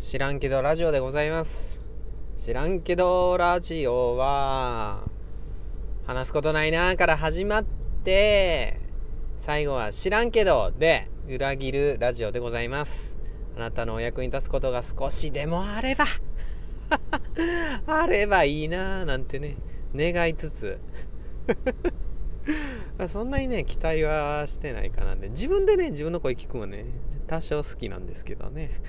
知らんけどラジオでございます。知らんけどラジオは話すことないなーから始まって最後は知らんけどで裏切るラジオでございます。あなたのお役に立つことが少しでもあれば あればいいなーなんてね願いつつ。そんなにね期待はしてないかなで自分でね自分の声聞くのね多少好きなんですけどね。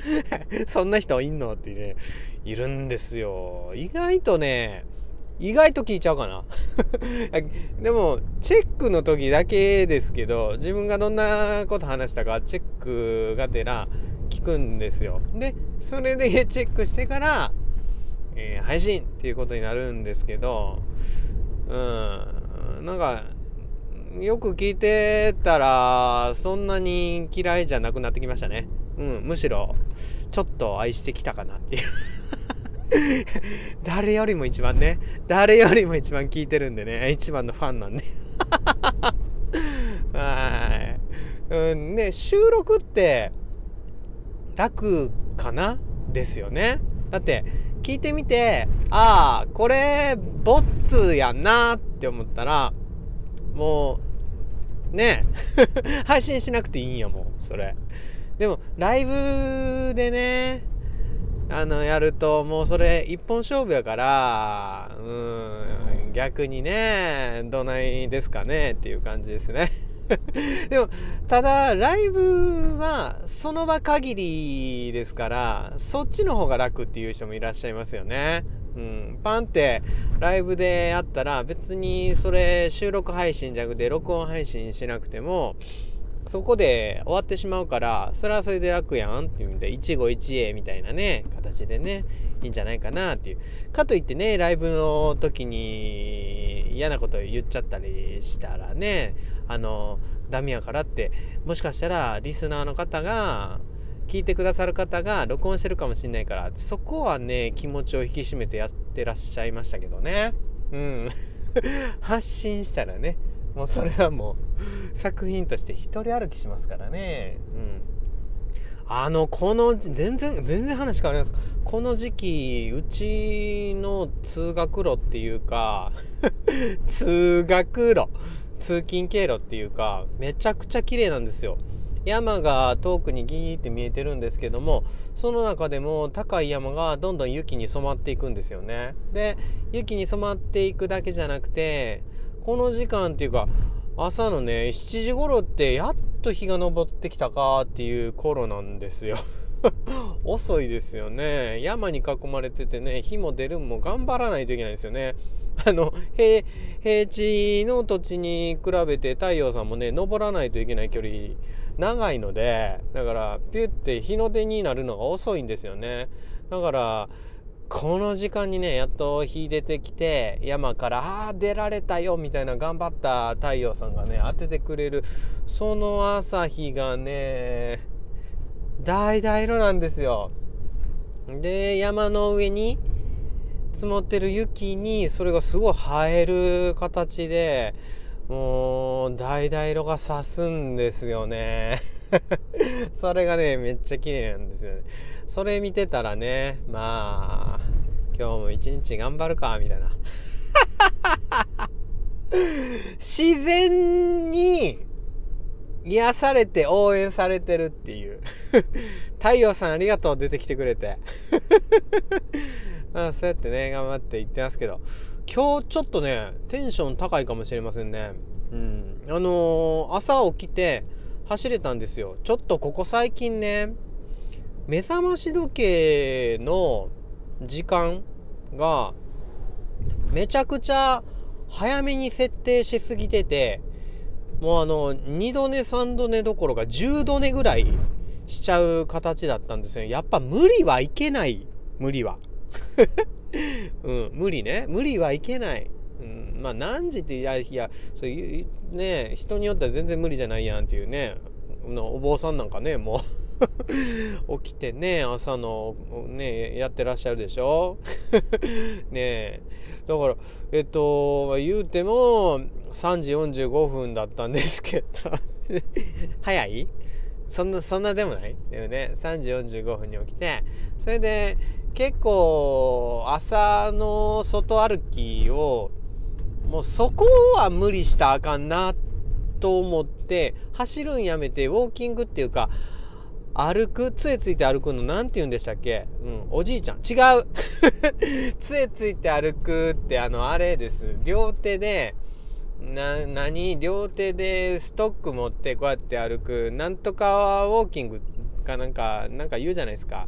そんな人いんのってね、いるんですよ。意外とね、意外と聞いちゃうかな。でも、チェックの時だけですけど、自分がどんなこと話したかチェックがてら聞くんですよ。で、それで チェックしてから、えー、配信っていうことになるんですけど、うん、なんか、よく聞いてたら、そんなに嫌いじゃなくなってきましたね。うん、むしろ、ちょっと愛してきたかなっていう 誰よりも一番ね、誰よりも一番聞いてるんでね、一番のファンなんで はい。うん、ね、収録って、楽かな？ですよね。だって、聞いてみて、ああ、これ、ボッツやんなって思ったら、もう、ね 配信しなくていいんやもん、それ。でも、ライブでね、あの、やると、もうそれ一本勝負やから、うん、逆にね、どないですかねっていう感じですね。でも、ただ、ライブはその場限りですから、そっちの方が楽っていう人もいらっしゃいますよね。うん、パンってライブでやったら別にそれ収録配信じゃなくて録音配信しなくてもそこで終わってしまうからそれはそれで楽やんっていう意味で一期一会みたいなね形でねいいんじゃないかなっていう。かといってねライブの時に嫌なこと言っちゃったりしたらねあのダメやからってもしかしたらリスナーの方が聞いてくださる方が録音してるかもしんないからそこはね気持ちを引き締めてやってらっしゃいましたけどね。うん。発信したらねもうそれはもう作品として一人歩きしますからね。うん。あのこの全然全然話変わりますこの時期うちの通学路っていうか 通学路通勤経路っていうかめちゃくちゃ綺麗なんですよ。山が遠くにギーって見えてるんですけどもその中でも高い山がどんどん雪に染まっていくんですよね。で雪に染まっていくだけじゃなくてこの時間っていうか朝のね7時頃ってやっと日が昇ってきたかっていう頃なんですよ。遅いですよね。山に囲まれててね火も出るも頑張らないといけないですよね。あの平平地の土地に比べて太陽さんもね登らないといけない距離長いのでだからピュッて日の出になるのが遅いんですよね。だからこの時間にねやっと日出てきて山から「ああ出られたよ」みたいな頑張った太陽さんがね当ててくれるその朝日がね橙色なんですよで山の上に積もってる雪にそれがすごい映える形でもう、橙色が刺すんですよね。それがね、めっちゃ綺麗なんですよね。それ見てたらね、まあ、今日も一日頑張るか、みたいな。自然に癒されて応援されてるっていう。太陽さんありがとう、出てきてくれて。まあ、そうやってね、頑張って言ってますけど。今日ちょっとね、テンション高いかもしれませんね。うん。あのー、朝起きて走れたんですよ。ちょっとここ最近ね、目覚まし時計の時間がめちゃくちゃ早めに設定しすぎてて、もうあの、2度寝3度寝どころか10度寝ぐらいしちゃう形だったんですよ。やっぱ無理はいけない。無理は。うん、無理ね。無理はいけない。まあ何時っていやいやそういうね人によっては全然無理じゃないやんっていうねお坊さんなんかねもう。起きてね朝のねやってらっしゃるでしょ？ねだからえっと言うても3時45分だったんですけど。早い？そんなそんなでもない？でもね3時45分に起きて。それで結構朝の外歩きをもうそこは無理したらあかんなと思って走るんやめてウォーキングっていうか歩く杖ついて歩くの何て言うんでしたっけ？うんおじいちゃん。違う。杖ついて歩くってあのあれです。両手でな何？両手でストック持ってこうやって歩く。なんとかウォーキングかなんかなんか言うじゃないですか。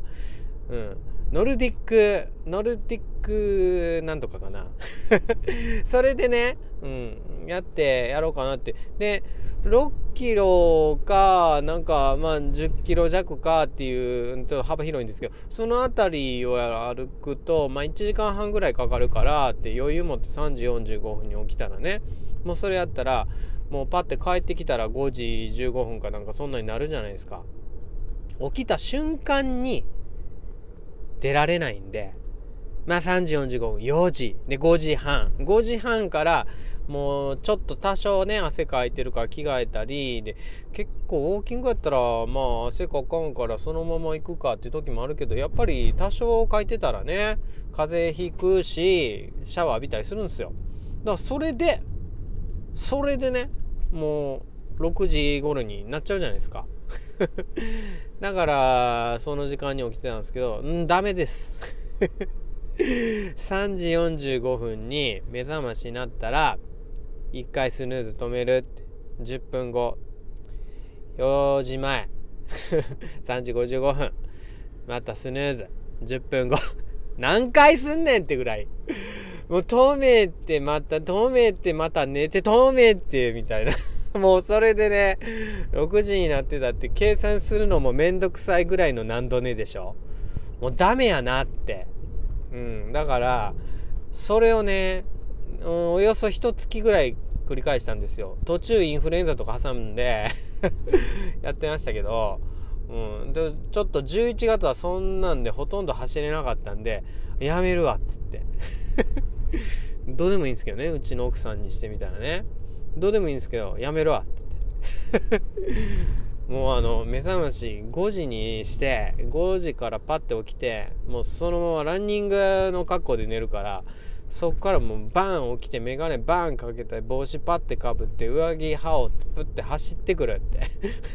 うん。ノルディックノルディックなんとかかな。それでねうんやってやろうかなって。で6キロかなんかまあ10キロ弱かっていうちょっと幅広いんですけどその辺りを歩くとまあ1時間半ぐらいかかるからって余裕持って3時45分に起きたらね。もうそれやったらもうパッて帰ってきたら5時15分かなんかそんなになるじゃないですか。起きた瞬間に出られないんで。まあ3時45分4時。で5時半。5時半からもうちょっと多少ね汗かいてるから着替えたり。で結構ウォーキングやったらまあ汗かかんからそのまま行くかって時もあるけどやっぱり多少かいてたらね風邪ひくしシャワー浴びたりするんですよ。だからそれでそれでねもう6時頃になっちゃうじゃないですか。だからその時間に起きてたんですけどんダメです。3時45分に目覚ましになったら1回スヌーズ止める10分後。4時前。3時55分。またスヌーズ。10分後。何回すんねんってぐらい。もう透明ってまた、透明ってまた寝て透明ってみたいな。もうそれでね、6時になってたって計算するのもめんどくさいぐらいの難度ねでしょ？もうダメやなって。うん。だから、それをね、うん、およそ一月ぐらい繰り返したんですよ。途中インフルエンザとか挟んで やってましたけど、うん。で、ちょっと11月はそんなんでほとんど走れなかったんで、やめるわっつって どうでもいいんですけどねうちの奥さんにしてみたらねどうでもいいんですけどやめろわ。ってってもうあの目覚まし5時にして5時からパッて起きてもうそのままランニングの格好で寝るからそっからもうバン起きて眼鏡バンかけて帽子パッてかぶって上着羽織ってプッて走ってくるって。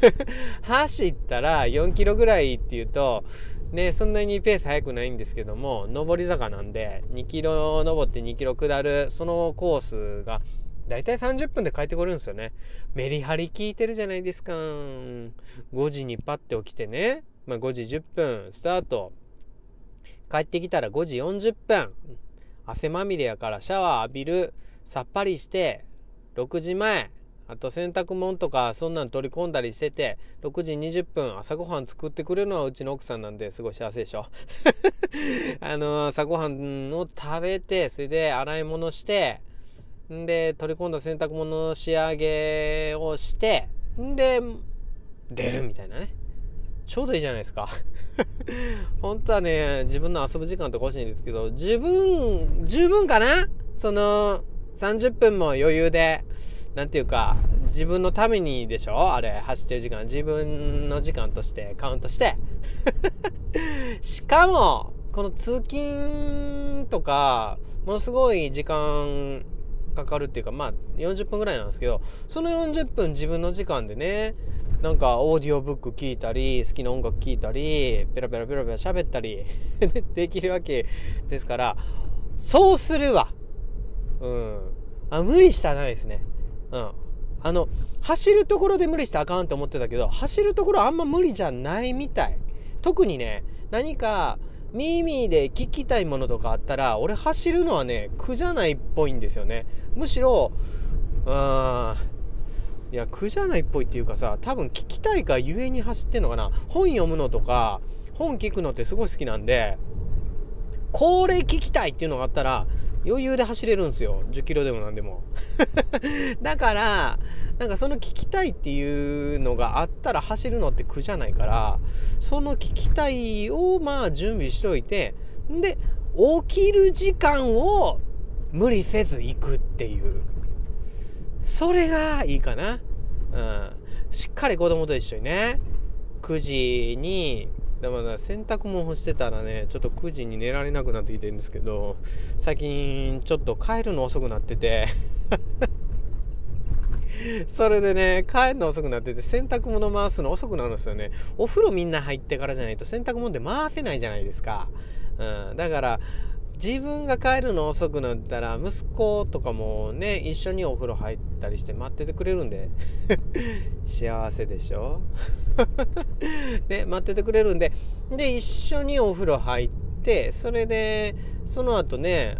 走ったら4キロぐらいっていうとね、そんなにペース速くないんですけども、上り坂なんで、2キロ登って2キロ下る、そのコースが、だいたい30分で帰ってこれるんですよね。メリハリ効いてるじゃないですか。5時にパッて起きてね、まあ、5時10分スタート。帰ってきたら5時40分。汗まみれやからシャワー浴びる。さっぱりして、6時前。あと洗濯物とかそんなん取り込んだりしてて6時20分朝ごはん作ってくれるのはうちの奥さんなんですごい幸せでしょ あの朝ごはんを食べてそれで洗い物してんで取り込んだ洗濯物の仕上げをしてんで出るみたいなねちょうどいいじゃないですか 本当はね自分の遊ぶ時間とか欲しいんですけど十分十分かな？その30分も余裕でなんていうか、自分のためにでしょ？あれ、走ってる時間。自分の時間としてカウントして。しかも、この通勤とか、ものすごい時間かかるっていうか、まあ、40分ぐらいなんですけど、その40分自分の時間でね、なんかオーディオブック聞いたり、好きな音楽聞いたり、ペラペラペラペラ喋ったり できるわけですから、そうするわ。うん。あ、無理したないですね。うん。あの、走るところで無理してあかんと思ってたけど、走るところあんま無理じゃないみたい。特にね、何か耳で聞きたいものとかあったら、俺走るのはね、苦じゃないっぽいんですよね。むしろ、うん、いや、苦じゃないっぽいっていうかさ、多分聞きたいがゆえに走ってんのかな。本読むのとか、本聞くのってすごい好きなんで、これ聞きたいっていうのがあったら、余裕で走れるんですよ。10キロでも何でも。だから、なんかその聞きたいっていうのがあったら走るのって苦じゃないから、その聞きたいをまあ準備しといて、で、起きる時間を無理せず行くっていう。それがいいかな。うん。しっかり子供と一緒にね、9時にだから洗濯物干してたらねちょっと9時に寝られなくなってきてるんですけど最近ちょっと帰るの遅くなってて それでね、帰るの遅くなってて、洗濯物回すの遅くなるんですよね。お風呂みんな入ってからじゃないと洗濯物って回せないじゃないですか。うん。だから、自分が帰るの遅くなったら、息子とかもね、一緒にお風呂入ったりして待っててくれるんで、幸せでしょ？ね、待っててくれるんで、で、一緒にお風呂入って、それで、その後ね、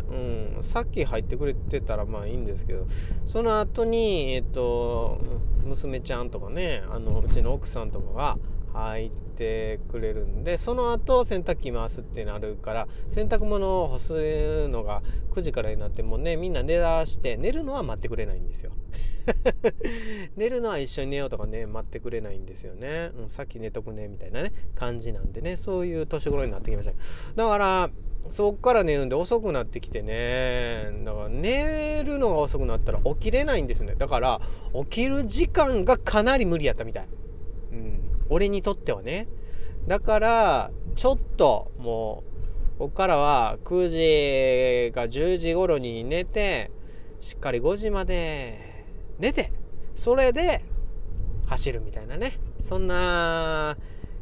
うん、さっき入ってくれてたらまあいいんですけど、その後に、えっと、娘ちゃんとかね、あの、うちの奥さんとかが入っててくれるんで、その後洗濯機回すってなるから、洗濯物を干すのが9時からになってもね、みんな寝だして、寝るのは待ってくれないんですよ。寝るのは一緒に寝ようとかね、待ってくれないんですよね。うん、さっき寝とくね、みたいなね、感じなんでね、そういう年頃になってきました。だから、そっから寝るんで遅くなってきてね。だから寝るのが遅くなったら起きれないんですね。だから起きる時間がかなり無理やったみたい。俺にとってはね。だから、ちょっともう、こっからは9時か10時頃に寝て、しっかり5時まで寝て、それで走るみたいなね。そんな、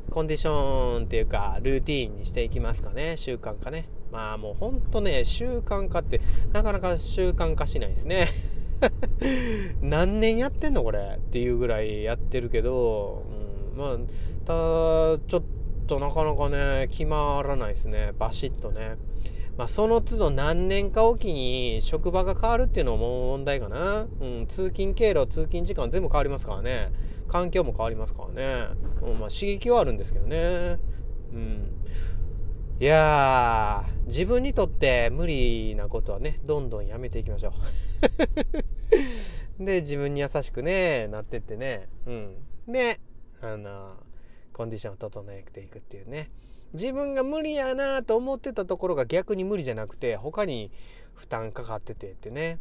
コンディションっていうか、ルーティーンにしていきますかね。習慣化ね。まあもうほんとね、習慣化ってなかなか習慣化しないですね。何年やってんのこれ？っていうぐらいやってるけど、まあ、ただ、ちょっとなかなかね、決まらないですね。バシッとね。まあ、その都度何年かおきに職場が変わるっていうのも問題かな。うん、通勤経路、通勤時間全部変わりますからね。環境も変わりますからね。うん、まあ、刺激はあるんですけどね。うん。いやー、自分にとって無理なことはね、どんどんやめていきましょう。で、自分に優しくね、なってってね。うん。で、あの、コンディションを整えていくっていうね。自分が無理やなと思ってたところが逆に無理じゃなくて、他に負担かかっててってね。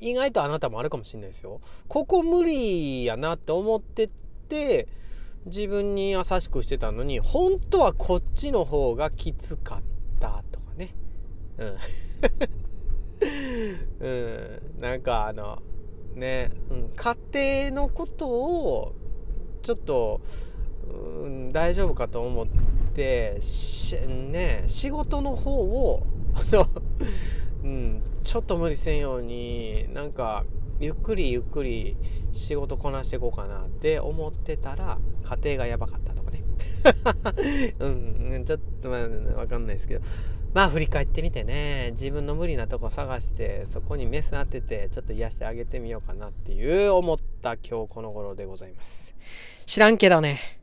意外とあなたもあるかもしれないですよ。ここ無理やなって思ってて、自分に優しくしてたのに、本当はこっちの方がきつかったとかね。うん。うん。なんかあの、ね、うん、家庭のことを、ちょっと、うん、大丈夫かと思って、ね、仕事の方を、うん、ちょっと無理せんように、なんか、ゆっくりゆっくり仕事こなしていこうかなって思ってたら家庭がやばかったとかね。うんちょっとまあわかんないですけど。まあ振り返ってみてね自分の無理なとこ探してそこにメス当ててちょっと癒してあげてみようかなっていう思った今日この頃でございます。知らんけどね。